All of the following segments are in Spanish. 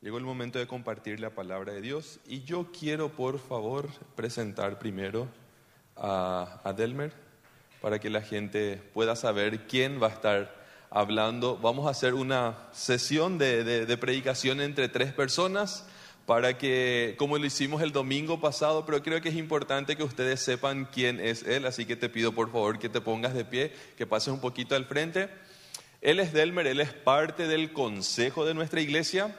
Llegó el momento de compartir la palabra de Dios y yo quiero por favor presentar primero a, a Delmer para que la gente pueda saber quién va a estar hablando. Vamos a hacer una sesión de, de- de predicación entre tres personas para que, como lo hicimos el domingo pasado, pero creo que es importante que ustedes sepan quién es él, así que te pido por favor que te pongas de pie, que pases un poquito al frente. Él es Delmer, él es parte del consejo de nuestra iglesia.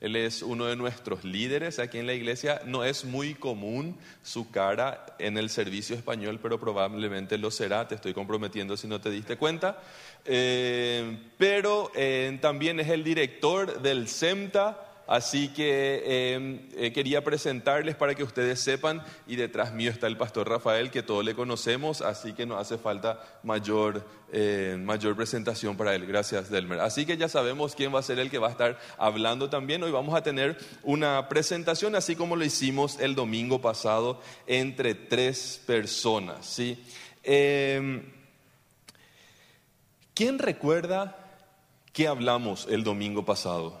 Él es uno de nuestros líderes aquí en la iglesia. No es muy común su cara en el servicio español, pero probablemente lo será. Te estoy comprometiendo si no te diste cuenta. Eh, pero eh, también es el director del CEMTA. Así que eh, eh, quería presentarles para que ustedes sepan, y detrás mío está el pastor Rafael, que todos le conocemos, así que no hace falta mayor, eh, mayor presentación para él. Gracias, Delmer. Así que ya sabemos quién va a ser el que va a estar hablando también. Hoy vamos a tener una presentación, así como lo hicimos el domingo pasado, entre tres personas. ¿sí? Eh, ¿Quién recuerda qué hablamos el domingo pasado?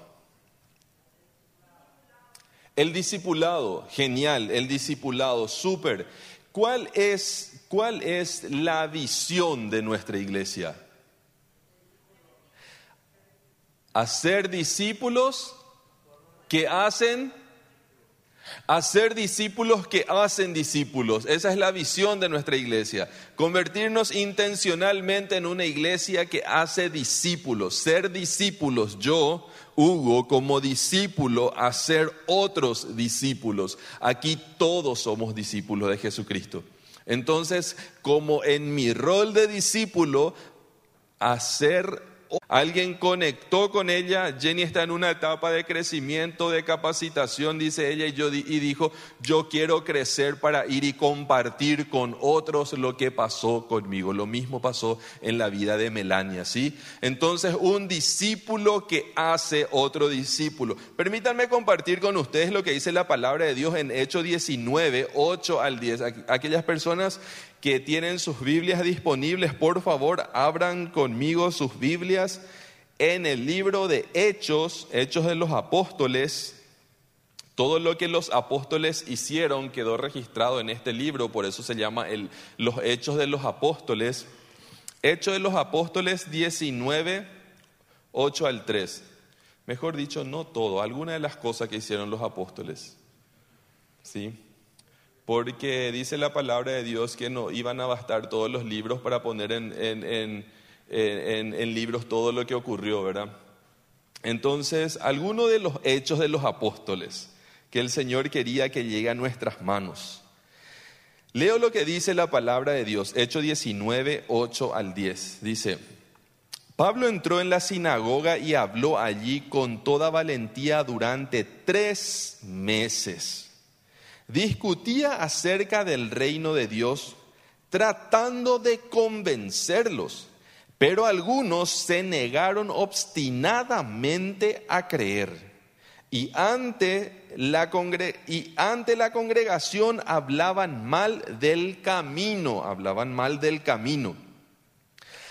El discipulado, genial, el discipulado, súper. ¿Cuál es, ¿Cuál es la visión de nuestra iglesia? Hacer discípulos que hacen, hacer discípulos que hacen discípulos. Esa es la visión de nuestra iglesia. Convertirnos intencionalmente en una iglesia que hace discípulos, ser discípulos. Yo, Hugo, como discípulo, hacer otros discípulos. Aquí todos somos discípulos de Jesucristo. Entonces, como en mi rol de discípulo, hacer Alguien conectó con ella, Jenny está en una etapa de crecimiento, de capacitación, dice ella, y, yo, y dijo, yo quiero crecer para ir y compartir con otros lo que pasó conmigo. Lo mismo pasó en la vida de Melania, ¿sí? Entonces, un discípulo que hace otro discípulo. Permítanme compartir con ustedes lo que dice la palabra de Dios en Hechos 19, 8 al 10. Aqu- Aquellas personas que tienen sus Biblias disponibles, por favor, abran conmigo sus Biblias en el libro de Hechos, Hechos de los Apóstoles. Todo lo que los apóstoles hicieron quedó registrado en este libro, por eso se llama los Hechos de los Apóstoles. Hechos de los Apóstoles 19, 8 al 3. Mejor dicho, no todo, alguna de las cosas que hicieron los apóstoles. ¿Sí? Porque dice la palabra de Dios que no iban a bastar todos los libros para poner en, libros todo lo que ocurrió, ¿verdad? Entonces, algunos de los hechos de los apóstoles que el Señor quería que llegue a nuestras manos. Leo lo que dice la palabra de Dios, Hechos 19, 8 al 10. Dice, Pablo entró en la sinagoga y habló allí con toda valentía durante tres meses discutía acerca del reino de Dios, tratando de convencerlos, pero algunos se negaron obstinadamente a creer. Y ante, la congregación hablaban mal del camino, hablaban mal del camino.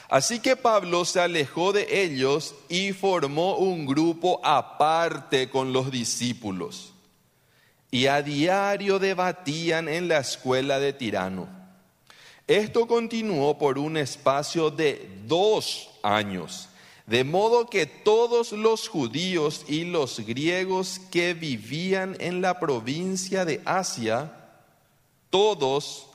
Así que Pablo se alejó de ellos y formó un grupo aparte con los discípulos y a diario debatían en la escuela de Tirano. Esto continuó por un espacio de dos años, de modo que todos los judíos y los griegos que vivían en la provincia de Asia, todos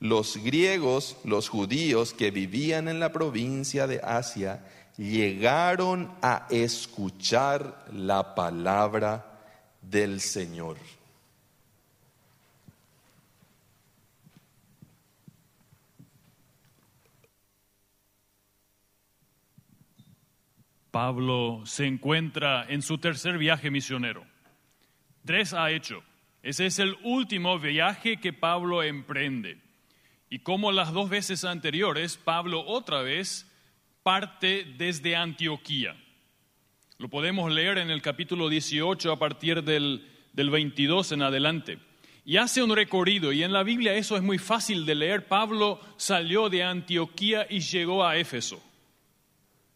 los griegos, los judíos que vivían en la provincia de Asia, llegaron a escuchar la palabra del Señor. Pablo se encuentra en su tercer viaje misionero. Tres ha hecho. Ese es el último viaje que Pablo emprende. Y como las dos veces anteriores, Pablo otra vez parte desde Antioquía. Lo podemos leer en el capítulo 18 a partir del, del 22 en adelante. Y hace un recorrido, y en la Biblia eso es muy fácil de leer. Pablo salió de Antioquía y llegó a Éfeso.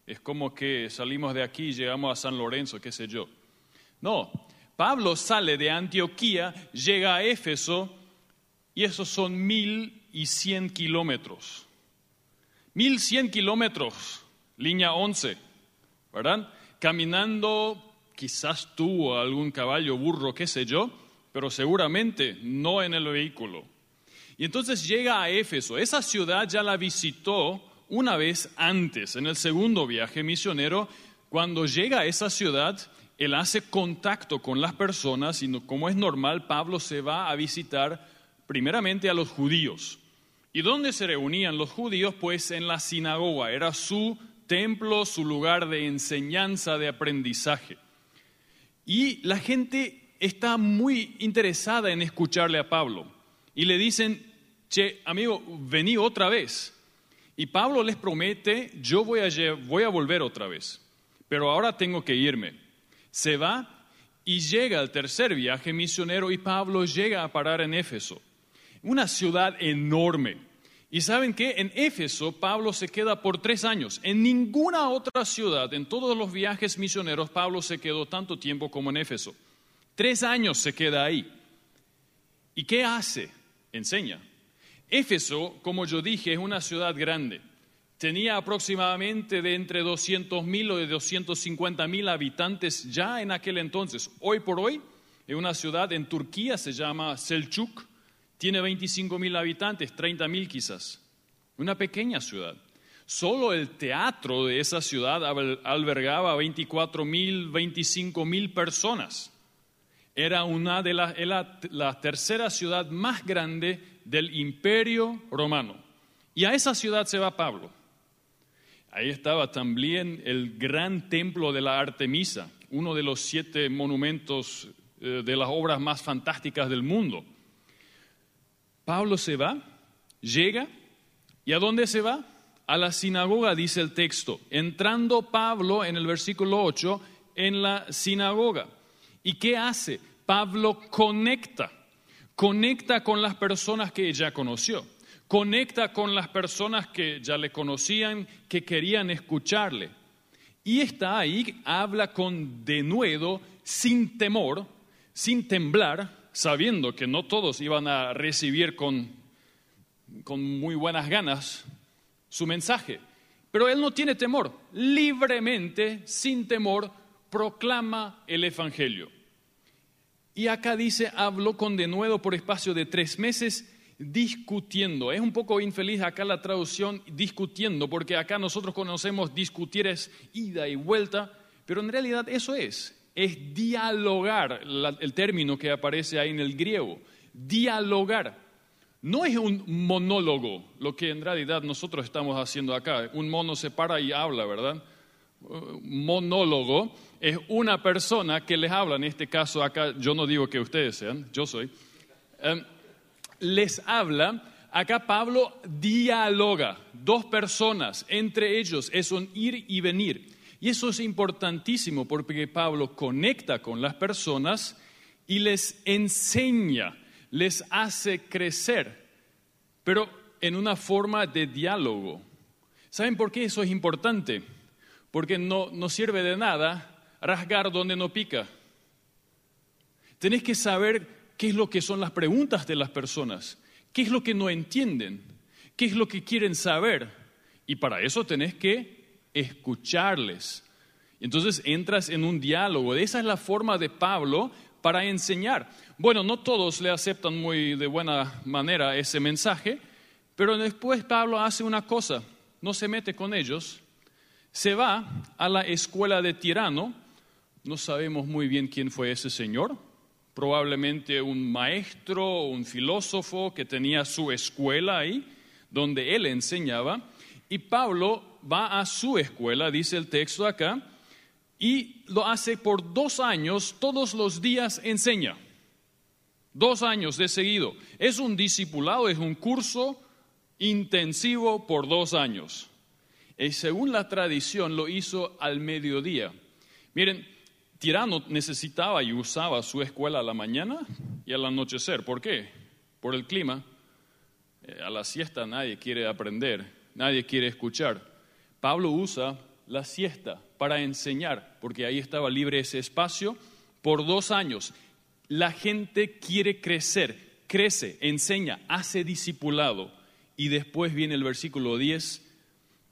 Es como que salimos de aquí y llegamos a San Lorenzo, qué sé yo. No, Pablo sale de Antioquía, llega a Éfeso y esos son mil y cien kilómetros. Mil cien kilómetros, línea 11, ¿verdad? Caminando, quizás tuvo algún caballo, burro, qué sé yo, pero seguramente no en el vehículo. Y entonces llega a Éfeso. Esa ciudad ya la visitó una vez antes, en el segundo viaje misionero. Cuando llega a esa ciudad, él hace contacto con las personas y como es normal, Pablo se va a visitar primeramente a los judíos. ¿Y dónde se reunían los judíos? Pues en la sinagoga, era su templo, su lugar de enseñanza, de aprendizaje. Y la gente está muy interesada en escucharle a Pablo. Y le dicen, che, amigo, vení otra vez. Y Pablo les promete, yo voy a, volver otra vez, pero ahora tengo que irme. Se va y llega al tercer viaje misionero y Pablo llega a parar en Éfeso, una ciudad enorme. Y saben que en Éfeso Pablo se queda por tres años. En ninguna otra ciudad, en todos los viajes misioneros, Pablo se quedó tanto tiempo como en Éfeso. Tres años se queda ahí. ¿Y qué hace? Enseña. Éfeso, como yo dije, es una ciudad grande. Tenía aproximadamente de entre 200 mil o de 250 mil habitantes ya en aquel entonces. Hoy por hoy, es una ciudad en Turquía, se llama Selçuk, tiene 25 mil habitantes, 30 mil quizás. Una pequeña ciudad. Solo el teatro de esa ciudad albergaba 24 mil, 25 mil personas. Era una de las, la tercera ciudad más grande del imperio romano. Y a esa ciudad se va Pablo. Ahí estaba también el gran templo de la Artemisa, uno de los siete monumentos eh, de las obras más fantásticas del mundo. Pablo se va, llega, ¿y a dónde se va? A la sinagoga, dice el texto. Entrando Pablo en el versículo 8 en la sinagoga. ¿Y qué hace? Pablo conecta conecta con las personas que ya conoció, conecta con las personas que ya le conocían, que querían escucharle. Y está ahí, habla con denuedo, sin temor, sin temblar, sabiendo que no todos iban a recibir con, con muy buenas ganas su mensaje. Pero él no tiene temor, libremente, sin temor, proclama el Evangelio. Y acá dice, habló con denuedo por espacio de tres meses discutiendo. Es un poco infeliz acá la traducción discutiendo, porque acá nosotros conocemos discutir es ida y vuelta, pero en realidad eso es, es dialogar, el término que aparece ahí en el griego, dialogar. No es un monólogo, lo que en realidad nosotros estamos haciendo acá. Un mono se para y habla, ¿verdad? Monólogo es una persona que les habla, en este caso acá yo no digo que ustedes sean, yo soy, em, les habla, acá Pablo dialoga, dos personas, entre ellos es un ir y venir. Y eso es importantísimo porque Pablo conecta con las personas y les enseña, les hace crecer, pero en una forma de diálogo. ¿Saben por qué eso es importante? Porque no, no sirve de nada rasgar donde no pica. Tenés que saber qué es lo que son las preguntas de las personas, qué es lo que no entienden, qué es lo que quieren saber. Y para eso tenés que escucharles. Entonces entras en un diálogo. Esa es la forma de Pablo para enseñar. Bueno, no todos le aceptan muy de buena manera ese mensaje, pero después Pablo hace una cosa, no se mete con ellos, se va a la escuela de Tirano, no sabemos muy bien quién fue ese señor, probablemente un maestro, un filósofo que tenía su escuela ahí, donde él enseñaba, y Pablo va a su escuela, dice el texto acá, y lo hace por dos años, todos los días enseña. Dos años de seguido. Es un discipulado, es un curso intensivo por dos años. Y según la tradición lo hizo al mediodía. Miren, Tirano necesitaba y usaba su escuela a la mañana y al anochecer. ¿Por qué? Por el clima. Eh, a la siesta nadie quiere aprender, nadie quiere escuchar. Pablo usa la siesta para enseñar, porque ahí estaba libre ese espacio por dos años. La gente quiere crecer, crece, enseña, hace discipulado. Y después viene el versículo 10,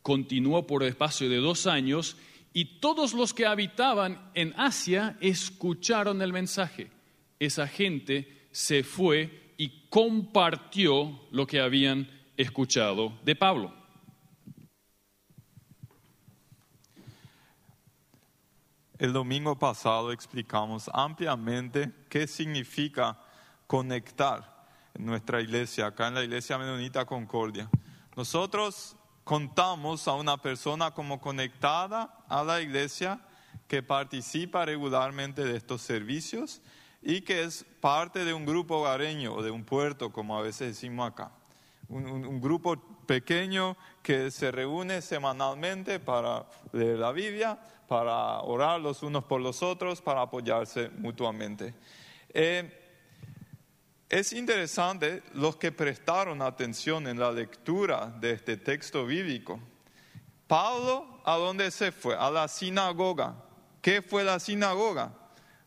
continuó por espacio de dos años y todos los que habitaban en Asia escucharon el mensaje. Esa gente se fue y compartió lo que habían escuchado de Pablo. El domingo pasado explicamos ampliamente qué significa conectar en nuestra iglesia, acá en la iglesia menonita Concordia. Nosotros contamos a una persona como conectada a la iglesia que participa regularmente de estos servicios y que es parte de un grupo hogareño o de un puerto, como a veces decimos acá. Un, grupo pequeño que se reúne semanalmente para leer la Biblia, para orar los unos por los otros, para apoyarse mutuamente. Eh, es interesante los que prestaron atención en la lectura de este texto bíblico. Pablo, ¿a dónde se fue? A la sinagoga. ¿Qué fue la sinagoga?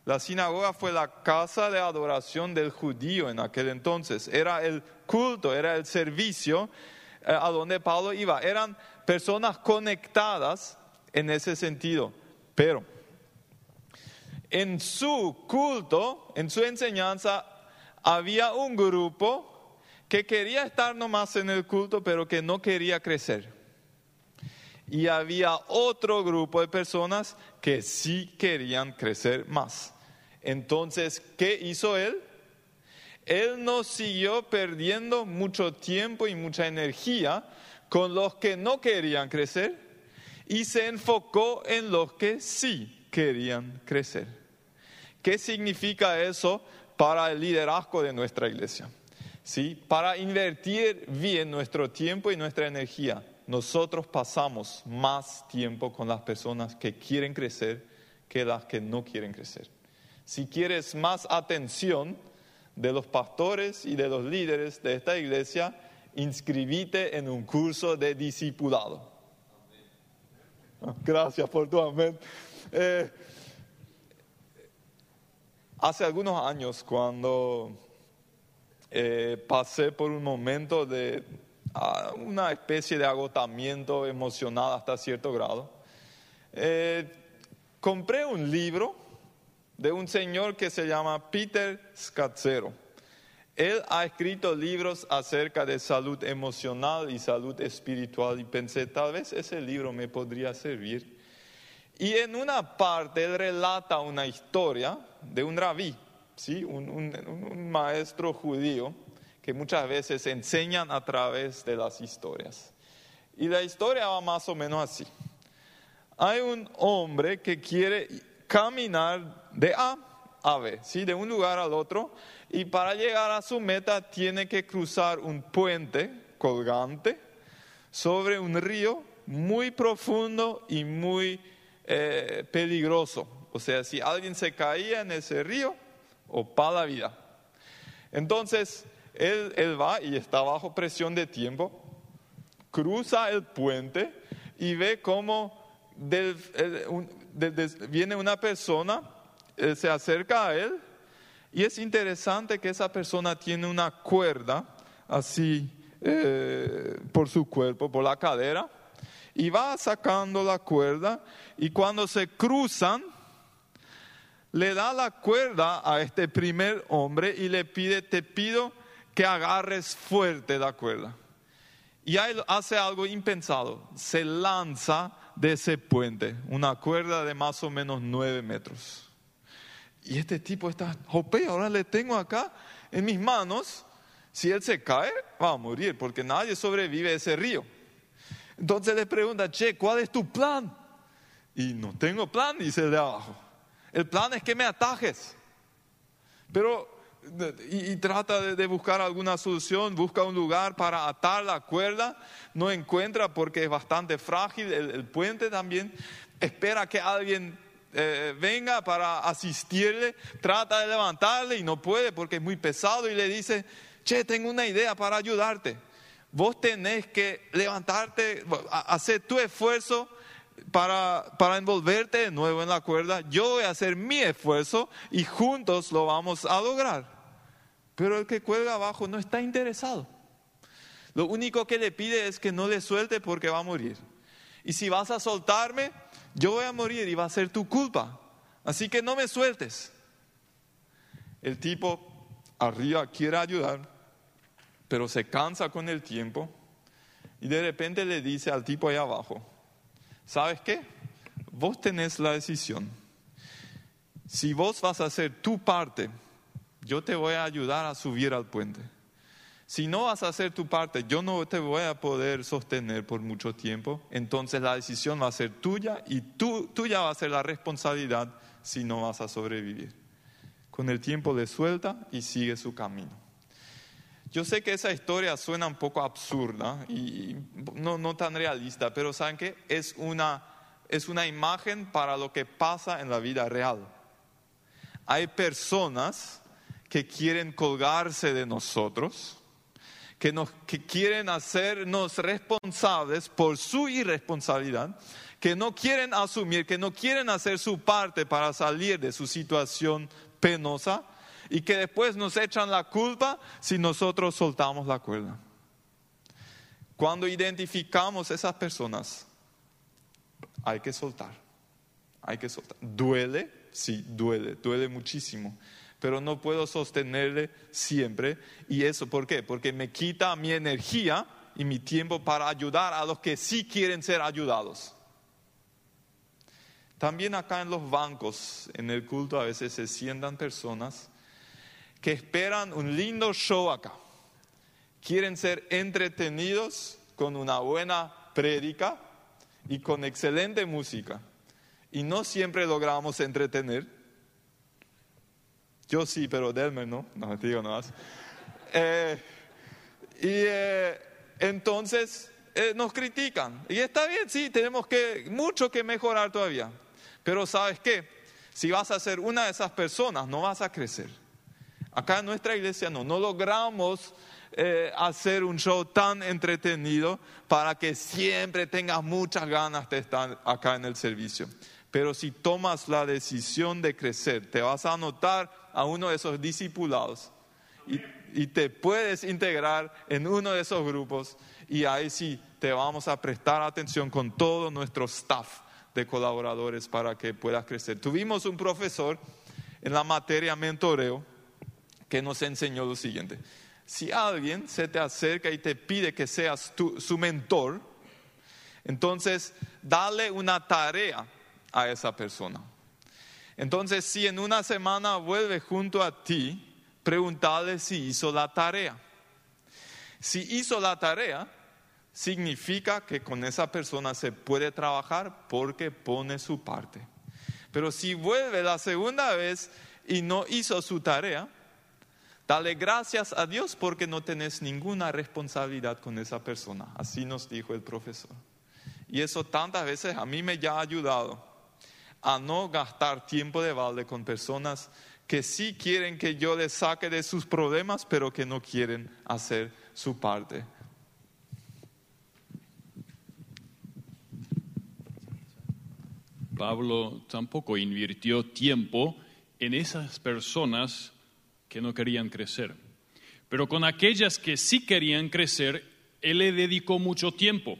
La sinagoga fue la casa de adoración del judío en aquel entonces. Era el culto, era el servicio eh, a donde Pablo iba. Eran personas conectadas en ese sentido. Pero en su culto, en su enseñanza, había un grupo que quería estar nomás en el culto, pero que no quería crecer. Y había otro grupo de personas que sí querían crecer más. Entonces, ¿qué hizo él? Él no siguió perdiendo mucho tiempo y mucha energía con los que no querían crecer y se enfocó en los que sí querían crecer. ¿Qué significa eso para el liderazgo de nuestra iglesia? ¿Sí? Para invertir bien nuestro tiempo y nuestra energía, nosotros pasamos más tiempo con las personas que quieren crecer que las que no quieren crecer. Si quieres más atención de los pastores y de los líderes de esta iglesia, inscribite en un curso de discipulado. Gracias por tu amén. Eh, hace algunos años, cuando eh, pasé por un momento de ah, una especie de agotamiento emocional hasta cierto grado, eh, compré un libro de un señor que se llama Peter Scazzero. Él ha escrito libros acerca de salud emocional y salud espiritual y pensé, tal vez ese libro me podría servir. Y en una parte él relata una historia de un rabí, ¿sí? un, maestro judío que muchas veces enseñan a través de las historias. Y la historia va más o menos así. Hay un hombre que quiere caminar de A a B, ¿sí? de un lugar al otro, y para llegar a su meta tiene que cruzar un puente colgante sobre un río muy profundo y muy eh, peligroso. O sea, si alguien se caía en ese río, o para la vida. Entonces, él, va y está bajo presión de tiempo, cruza el puente y ve cómo viene una persona, se acerca a él y es interesante que esa persona tiene una cuerda así eh, por su cuerpo, por la cadera, y va sacando la cuerda y cuando se cruzan, le da la cuerda a este primer hombre y le pide, te pido que agarres fuerte la cuerda. Y hace algo impensado, se lanza de ese puente, una cuerda de más o menos nueve metros. Y este tipo está, jope, ahora le tengo acá en mis manos. Si él se cae, va a morir, porque nadie sobrevive a ese río. Entonces le pregunta, che, ¿cuál es tu plan? Y no tengo plan, dice el de abajo. El plan es que me atajes. Pero, y, trata de, buscar alguna solución, busca un lugar para atar la cuerda, no encuentra porque es bastante frágil el puente también. Espera que alguien eh, venga para asistirle, trata de levantarle y no puede porque es muy pesado y le dice, che, tengo una idea para ayudarte. Vos tenés que levantarte, hacer tu esfuerzo para, para envolverte de nuevo en la cuerda, yo voy a hacer mi esfuerzo y juntos lo vamos a lograr. Pero el que cuelga abajo no está interesado. Lo único que le pide es que no le suelte porque va a morir. Y si vas a soltarme, yo voy a morir y va a ser tu culpa. Así que no me sueltes. El tipo arriba quiere ayudar, pero se cansa con el tiempo y de repente le dice al tipo ahí abajo, ¿sabes qué? Vos tenés la decisión. Si vos vas a hacer tu parte, yo te voy a ayudar a subir al puente. Si no vas a hacer tu parte, yo no te voy a poder sostener por mucho tiempo. Entonces la decisión va a ser tuya y tú, tuya va a ser la responsabilidad si no vas a sobrevivir. Con el tiempo le suelta y sigue su camino. Yo sé que esa historia suena un poco absurda y no, no tan realista, pero ¿saben qué? Es una, es una imagen para lo que pasa en la vida real. Hay personas que quieren colgarse de nosotros que, nos, que quieren hacernos responsables por su irresponsabilidad, que no quieren asumir, que no quieren hacer su parte para salir de su situación penosa y que después nos echan la culpa si nosotros soltamos la cuerda. Cuando identificamos esas personas, hay que soltar, hay que soltar. ¿Duele? Sí, duele, duele muchísimo pero no puedo sostenerle siempre. ¿Y eso por qué? Porque me quita mi energía y mi tiempo para ayudar a los que sí quieren ser ayudados. También acá en los bancos, en el culto, a veces se sientan personas que esperan un lindo show acá. Quieren ser entretenidos con una buena prédica y con excelente música. Y no siempre logramos entretener yo sí, pero Delmer no. No, digo nada más. Eh, y eh, entonces eh, nos critican. Y está bien, sí, tenemos que, mucho que mejorar todavía. Pero ¿sabes qué? Si vas a ser una de esas personas, no vas a crecer. Acá en nuestra iglesia no, no logramos hacer un show tan entretenido para que siempre tengas muchas ganas de estar acá en el servicio. Pero si tomas la decisión de crecer, te vas a anotar a uno de esos discipulados y, te puedes integrar en uno de esos grupos y ahí sí te vamos a prestar atención con todo nuestro staff de colaboradores para que puedas crecer. Tuvimos un profesor en la materia mentoreo que nos enseñó lo siguiente. Si alguien se te acerca y te pide que seas su mentor, entonces dale una tarea a esa persona. Entonces, si en una semana vuelve junto a ti, pregúntale si hizo la tarea. Si hizo la tarea, significa que con esa persona se puede trabajar porque pone su parte. Pero si vuelve la segunda vez y no hizo su tarea, dale gracias a Dios porque no tenés ninguna responsabilidad con esa persona. Así nos dijo el profesor. Y eso tantas veces a mí me ya ha ayudado a no gastar tiempo de balde con personas que sí quieren que yo les saque de sus problemas, pero que no quieren hacer su parte. Pablo tampoco invirtió tiempo en esas personas que no querían crecer. Pero con aquellas que sí querían crecer, él le dedicó mucho tiempo.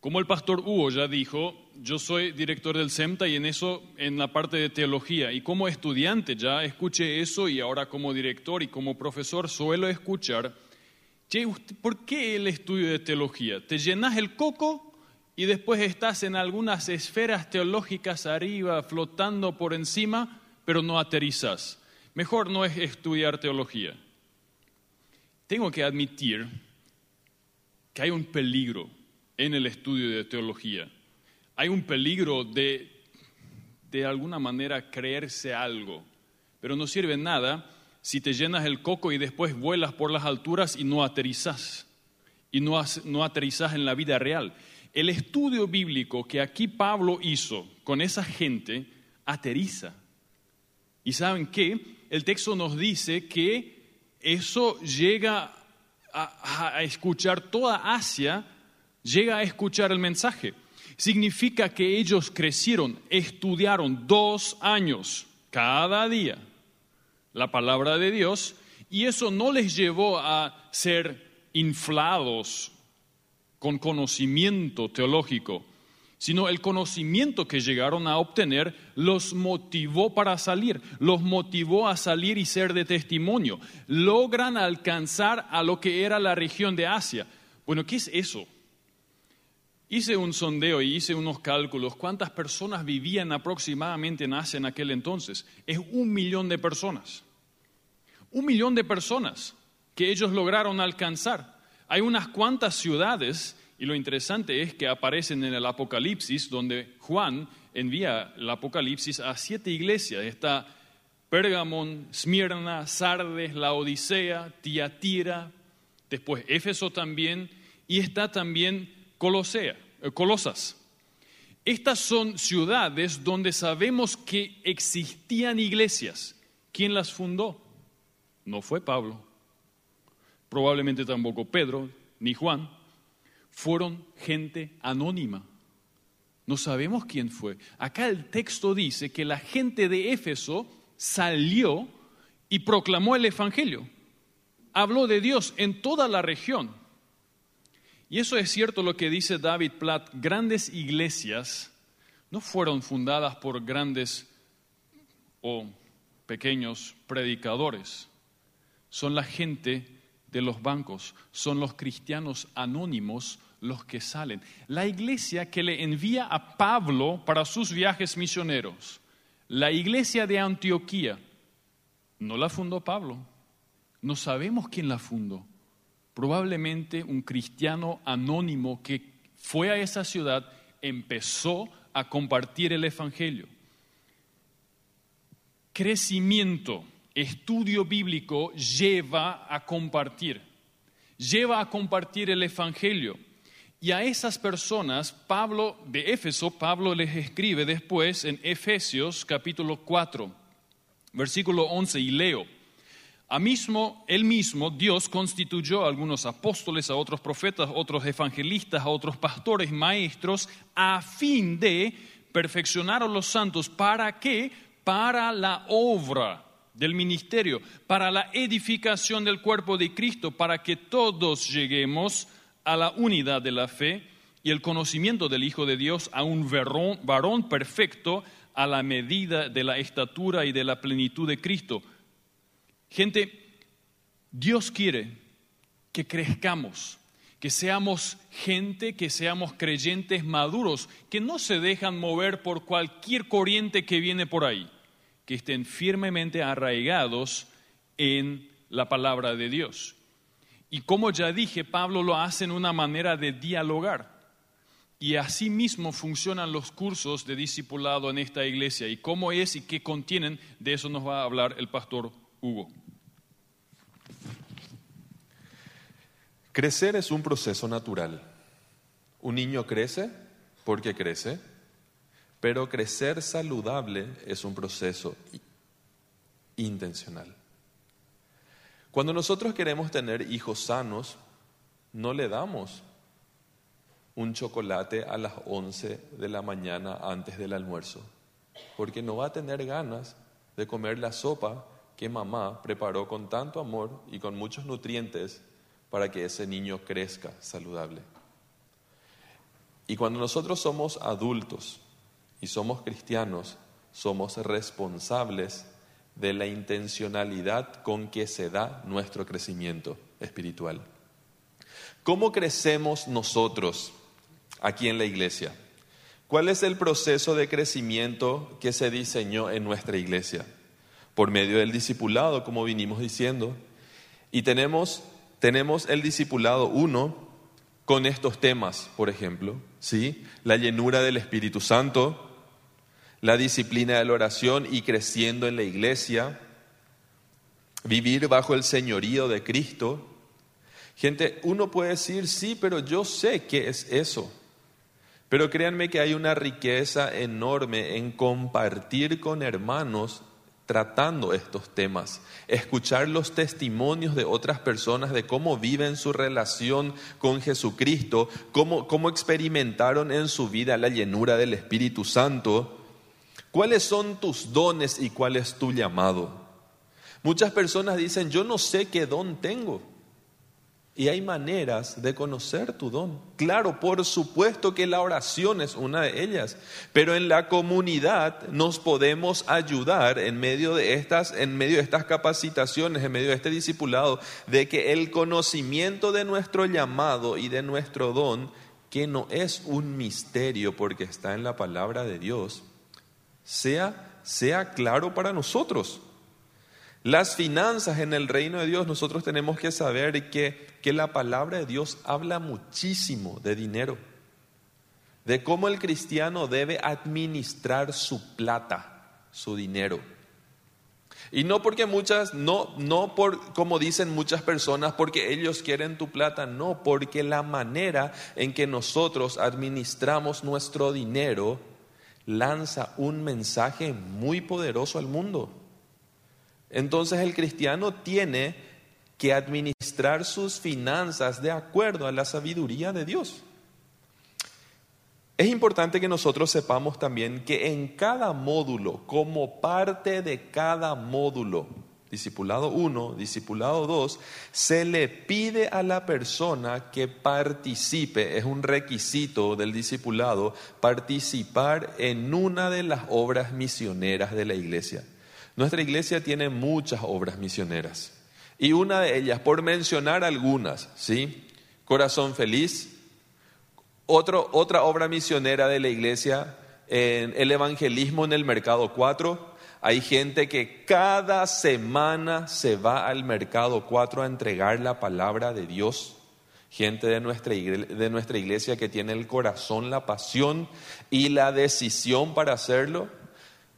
Como el pastor Hugo ya dijo, yo soy director del SEMTA y en eso, en la parte de teología, y como estudiante ya escuché eso y ahora como director y como profesor suelo escuchar, ¿por qué el estudio de teología? ¿Te llenas el coco y después estás en algunas esferas teológicas arriba, flotando por encima, pero no aterrizas? Mejor no es estudiar teología. Tengo que admitir que hay un peligro en el estudio de teología. Hay un peligro de, de alguna manera, creerse algo, pero no sirve nada si te llenas el coco y después vuelas por las alturas y no aterrizas, y no, no aterrizas en la vida real. El estudio bíblico que aquí Pablo hizo con esa gente aterriza. ¿Y saben qué? El texto nos dice que eso llega a, escuchar toda Asia llega a escuchar el mensaje. Significa que ellos crecieron, estudiaron dos años cada día la palabra de Dios y eso no les llevó a ser inflados con conocimiento teológico, sino el conocimiento que llegaron a obtener los motivó para salir, los motivó a salir y ser de testimonio. Logran alcanzar a lo que era la región de Asia. Bueno, ¿qué es eso? Hice un sondeo y hice unos cálculos. ¿Cuántas personas vivían aproximadamente en Asia en aquel entonces? Es un millón de personas. Un millón de personas que ellos lograron alcanzar. Hay unas cuantas ciudades, y lo interesante es que aparecen en el Apocalipsis, donde Juan envía el Apocalipsis a siete iglesias. Está Pergamón, Smyrna, Sardes, la Odisea, Tiatira, después Éfeso también, y está también Colosea, eh, Colosas. Estas son ciudades donde sabemos que existían iglesias. ¿Quién las fundó? No fue Pablo, probablemente tampoco Pedro ni Juan. Fueron gente anónima. No sabemos quién fue. Acá el texto dice que la gente de Éfeso salió y proclamó el Evangelio. Habló de Dios en toda la región. Y eso es cierto lo que dice David Platt, grandes iglesias no fueron fundadas por grandes o pequeños predicadores, son la gente de los bancos, son los cristianos anónimos los que salen. La iglesia que le envía a Pablo para sus viajes misioneros, la iglesia de Antioquía, no la fundó Pablo, no sabemos quién la fundó probablemente un cristiano anónimo que fue a esa ciudad, empezó a compartir el Evangelio. Crecimiento, estudio bíblico lleva a compartir, lleva a compartir el Evangelio. Y a esas personas, Pablo de Éfeso, Pablo les escribe después en Efesios capítulo 4, versículo 11, y leo. A mismo, él mismo, Dios constituyó a algunos apóstoles, a otros profetas, a otros evangelistas, a otros pastores, maestros, a fin de perfeccionar a los santos. ¿Para qué? Para la obra del ministerio, para la edificación del cuerpo de Cristo, para que todos lleguemos a la unidad de la fe y el conocimiento del Hijo de Dios, a un varón perfecto, a la medida de la estatura y de la plenitud de Cristo Gente, Dios quiere que crezcamos, que seamos gente, que seamos creyentes maduros, que no se dejan mover por cualquier corriente que viene por ahí, que estén firmemente arraigados en la palabra de Dios. Y como ya dije, Pablo lo hace en una manera de dialogar. Y así mismo funcionan los cursos de discipulado en esta iglesia. Y cómo es y qué contienen, de eso nos va a hablar el pastor Hugo. Crecer es un proceso natural. Un niño crece porque crece, pero crecer saludable es un proceso intencional. Cuando nosotros queremos tener hijos sanos, no le damos un chocolate a las 11 de la mañana antes del almuerzo, porque no va a tener ganas de comer la sopa que mamá preparó con tanto amor y con muchos nutrientes para que ese niño crezca saludable. Y cuando nosotros somos adultos y somos cristianos, somos responsables de la intencionalidad con que se da nuestro crecimiento espiritual. ¿Cómo crecemos nosotros aquí en la iglesia? ¿Cuál es el proceso de crecimiento que se diseñó en nuestra iglesia? por medio del discipulado, como vinimos diciendo. Y tenemos, tenemos el discipulado uno con estos temas, por ejemplo, ¿sí? La llenura del Espíritu Santo, la disciplina de la oración y creciendo en la iglesia, vivir bajo el señorío de Cristo. Gente, uno puede decir, sí, pero yo sé qué es eso. Pero créanme que hay una riqueza enorme en compartir con hermanos tratando estos temas, escuchar los testimonios de otras personas de cómo viven su relación con Jesucristo, cómo, cómo experimentaron en su vida la llenura del Espíritu Santo, cuáles son tus dones y cuál es tu llamado. Muchas personas dicen, yo no sé qué don tengo. Y hay maneras de conocer tu don. Claro, por supuesto que la oración es una de ellas, pero en la comunidad nos podemos ayudar en medio de estas en medio de estas capacitaciones, en medio de este discipulado de que el conocimiento de nuestro llamado y de nuestro don, que no es un misterio porque está en la palabra de Dios, sea sea claro para nosotros. Las finanzas en el reino de Dios, nosotros tenemos que saber que, que la palabra de Dios habla muchísimo de dinero, de cómo el cristiano debe administrar su plata, su dinero. Y no porque muchas, no, no por como dicen muchas personas, porque ellos quieren tu plata, no, porque la manera en que nosotros administramos nuestro dinero lanza un mensaje muy poderoso al mundo. Entonces el cristiano tiene que administrar sus finanzas de acuerdo a la sabiduría de Dios. Es importante que nosotros sepamos también que en cada módulo, como parte de cada módulo, discipulado 1, discipulado 2, se le pide a la persona que participe, es un requisito del discipulado, participar en una de las obras misioneras de la iglesia. Nuestra iglesia tiene muchas obras misioneras y una de ellas, por mencionar algunas, ¿sí? Corazón Feliz, otra obra misionera de la iglesia, en el evangelismo en el mercado 4. Hay gente que cada semana se va al mercado 4 a entregar la palabra de Dios. Gente de nuestra, de nuestra iglesia que tiene el corazón, la pasión y la decisión para hacerlo.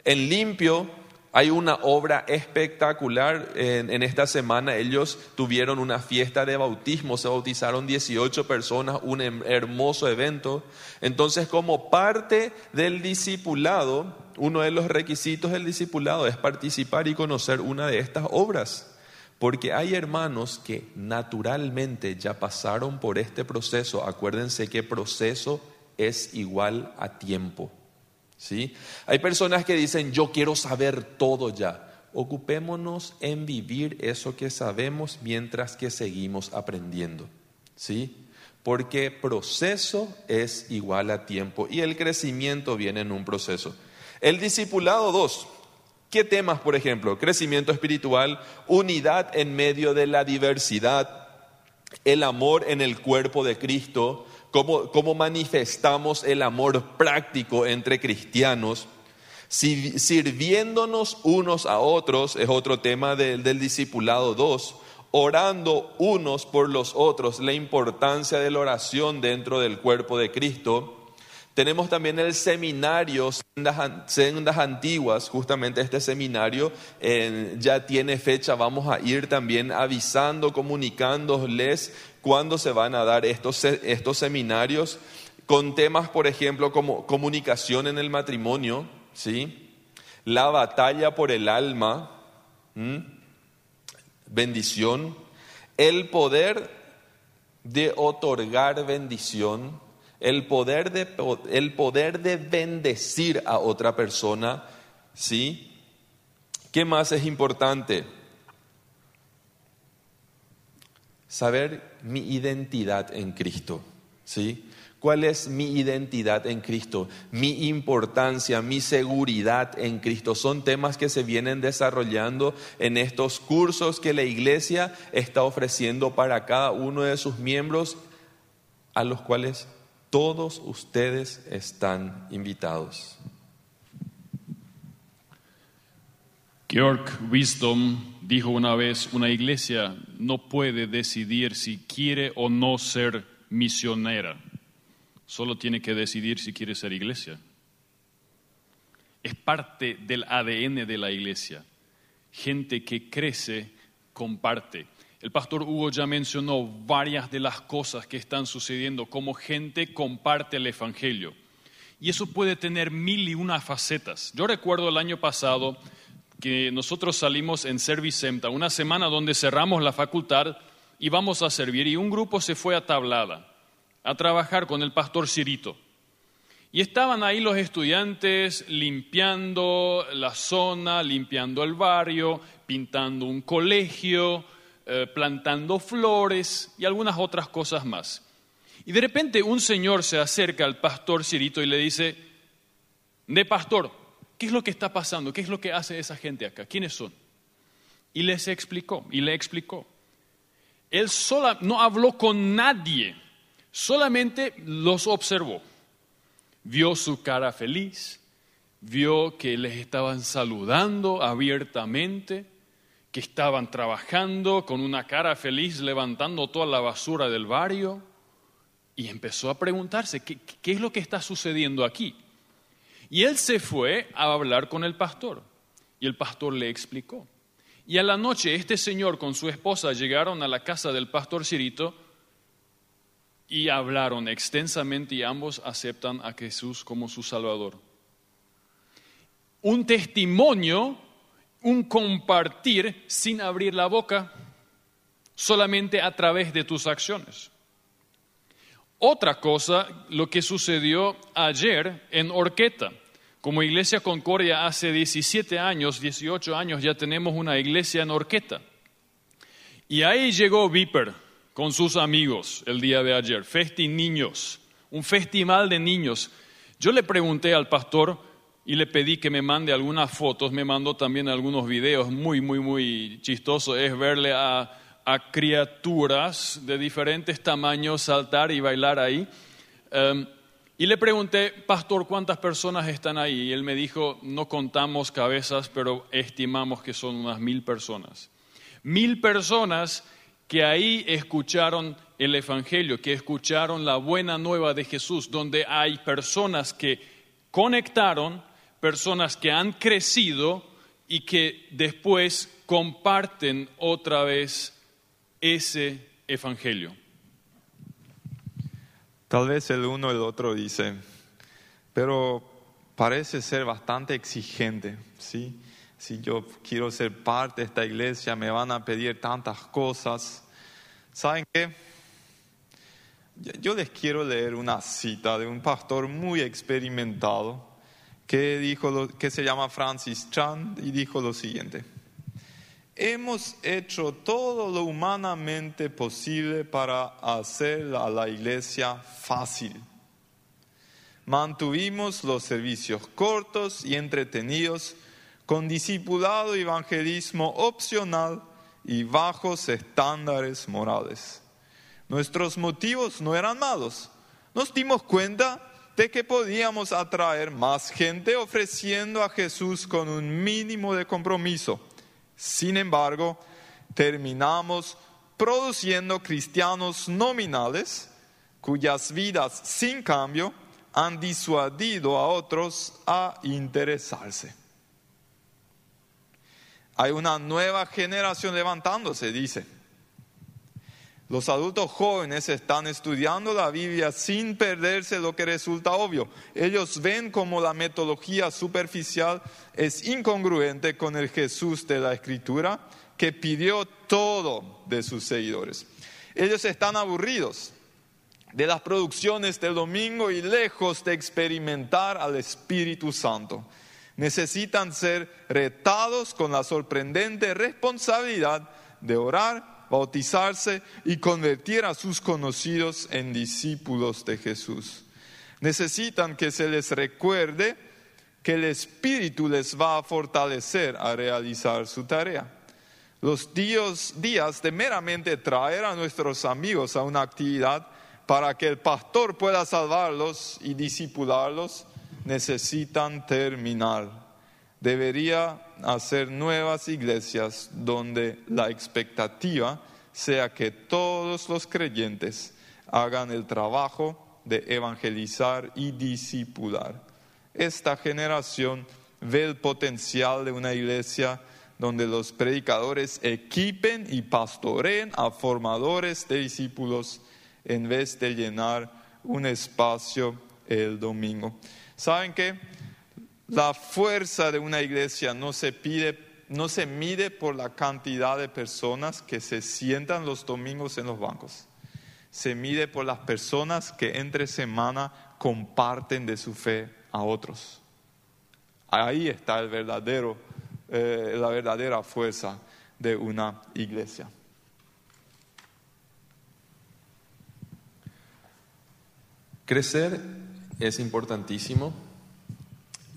En limpio, hay una obra espectacular en, esta semana. Ellos tuvieron una fiesta de bautismo, se bautizaron 18 personas, un em, hermoso evento. Entonces, como parte del discipulado, uno de los requisitos del discipulado es participar y conocer una de estas obras. Porque hay hermanos que naturalmente ya pasaron por este proceso. Acuérdense que proceso es igual a tiempo. ¿Sí? Hay personas que dicen, yo quiero saber todo ya. Ocupémonos en vivir eso que sabemos mientras que seguimos aprendiendo, ¿sí? Porque proceso es igual a tiempo y el crecimiento viene en un proceso. El discipulado 2, ¿qué temas, por ejemplo? Crecimiento espiritual, unidad en medio de la diversidad, el amor en el cuerpo de Cristo, cómo, manifestamos el amor práctico entre cristianos, sirviéndonos unos a otros, es otro tema del, del discipulado 2, orando unos por los otros, la importancia de la oración dentro del cuerpo de Cristo. Tenemos también el seminario Sendas, Antiguas, justamente este seminario ya tiene fecha, vamos a ir también avisando, comunicándoles cuándo se van a dar estos, estos seminarios con temas, por ejemplo, como comunicación en el matrimonio, ¿sí? la batalla por el alma, bendición, el poder de otorgar bendición, el poder de, el poder de bendecir a otra persona, ¿sí? ¿Qué más es importante? Saber mi identidad en Cristo, ¿sí? ¿Cuál es mi identidad en Cristo? Mi importancia, mi seguridad en Cristo. Son temas que se vienen desarrollando en estos cursos que la iglesia está ofreciendo para cada uno de sus miembros, a los cuales todos ustedes están invitados. Georg Wisdom dijo una vez, una iglesia no puede decidir si quiere o no ser misionera, solo tiene que decidir si quiere ser iglesia. Es parte del ADN de la iglesia. Gente que crece, comparte. El pastor Hugo ya mencionó varias de las cosas que están sucediendo, como gente comparte el Evangelio. Y eso puede tener mil y una facetas. Yo recuerdo el año pasado, que nosotros salimos en Servicemta, una semana donde cerramos la facultad y vamos a servir, y un grupo se fue a Tablada a trabajar con el pastor Cirito. Y estaban ahí los estudiantes limpiando la zona, limpiando el barrio, pintando un colegio, eh, plantando flores y algunas otras cosas más. Y de repente un señor se acerca al pastor Cirito y le dice, de pastor, ¿qué es lo que está pasando? ¿Qué es lo que hace esa gente acá? ¿Quiénes son? Y les explicó, y le explicó. Él sola, no habló con nadie, solamente los observó. Vio su cara feliz, vio que les estaban saludando abiertamente, que estaban trabajando con una cara feliz levantando toda la basura del barrio y empezó a preguntarse, ¿qué, es lo que está sucediendo aquí? Y él se fue a hablar con el pastor y el pastor le explicó. Y a la noche este señor con su esposa llegaron a la casa del pastor Cirito y hablaron extensamente y ambos aceptan a Jesús como su Salvador. Un testimonio un compartir sin abrir la boca, solamente a través de tus acciones. Otra cosa, lo que sucedió ayer en Orqueta. Como Iglesia Concordia hace 17 años, 18 años ya tenemos una iglesia en Orqueta. Y ahí llegó Viper con sus amigos el día de ayer, Festi Niños, un festival de niños. Yo le pregunté al pastor, y le pedí que me mande algunas fotos, me mandó también algunos videos muy, muy, muy chistoso, es verle a, criaturas de diferentes tamaños saltar y bailar ahí. Em, y le pregunté, pastor, ¿cuántas personas están ahí? Y él me dijo, no contamos cabezas, pero estimamos que son unas mil personas. Mil personas que ahí escucharon el Evangelio, que escucharon la buena nueva de Jesús, donde hay personas que conectaron personas que han crecido y que después comparten otra vez ese evangelio. Tal vez el uno el otro dice, pero parece ser bastante exigente, ¿sí? Si yo quiero ser parte de esta iglesia, me van a pedir tantas cosas. ¿Saben qué? Yo les quiero leer una cita de un pastor muy experimentado que, dijo que se llama Francis Chan y dijo lo siguiente. Hemos hecho todo lo humanamente posible para hacer a la iglesia fácil. Mantuvimos los servicios cortos y entretenidos con discipulado evangelismo opcional y bajos estándares morales. Nuestros motivos no eran malos. Nos dimos cuenta de que podíamos atraer más gente ofreciendo a Jesús con un mínimo de compromiso. Sin embargo, terminamos produciendo cristianos nominales cuyas vidas sin cambio han disuadido a otros a interesarse. Hay una nueva generación levantándose, dice los adultos jóvenes están estudiando la Biblia sin perderse lo que resulta obvio. Ellos ven como la metodología superficial es incongruente con el Jesús de la Escritura que pidió todo de sus seguidores. Ellos están aburridos de las producciones del domingo y lejos de experimentar al Espíritu Santo. Necesitan ser retados con la sorprendente responsabilidad de orar bautizarse y convertir a sus conocidos en discípulos de Jesús. Necesitan que se les recuerde que el Espíritu les va a fortalecer a realizar su tarea. Los días, de meramente traer a nuestros amigos a una actividad para que el pastor pueda salvarlos y discipularlos necesitan terminar debería hacer nuevas iglesias donde la expectativa sea que todos los creyentes hagan el trabajo de evangelizar y discipular. Esta generación ve el potencial de una iglesia donde los predicadores equipen y pastoreen a formadores de discípulos en vez de llenar un espacio el domingo. ¿Saben qué? La fuerza de una iglesia no se pide no se mide por la cantidad de personas que se sientan los domingos en los bancos. Se mide por las personas que entre semana comparten de su fe a otros. Ahí está el verdadero, eh, la verdadera fuerza de una iglesia. Crecer es importantísimo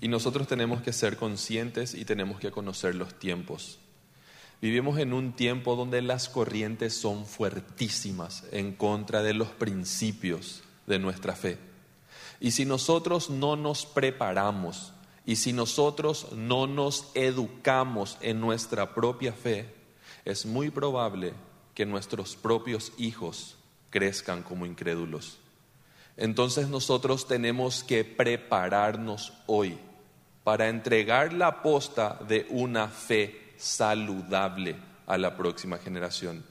y nosotros tenemos que ser conscientes y tenemos que conocer los tiempos. Vivimos en un tiempo donde las corrientes son fuertísimas en contra de los principios de nuestra fe. Y si nosotros no nos preparamos y si nosotros no nos educamos en nuestra propia fe, es muy probable que nuestros propios hijos crezcan como incrédulos. Entonces nosotros tenemos que prepararnos hoy para entregar la posta de una fe saludable a la próxima generación.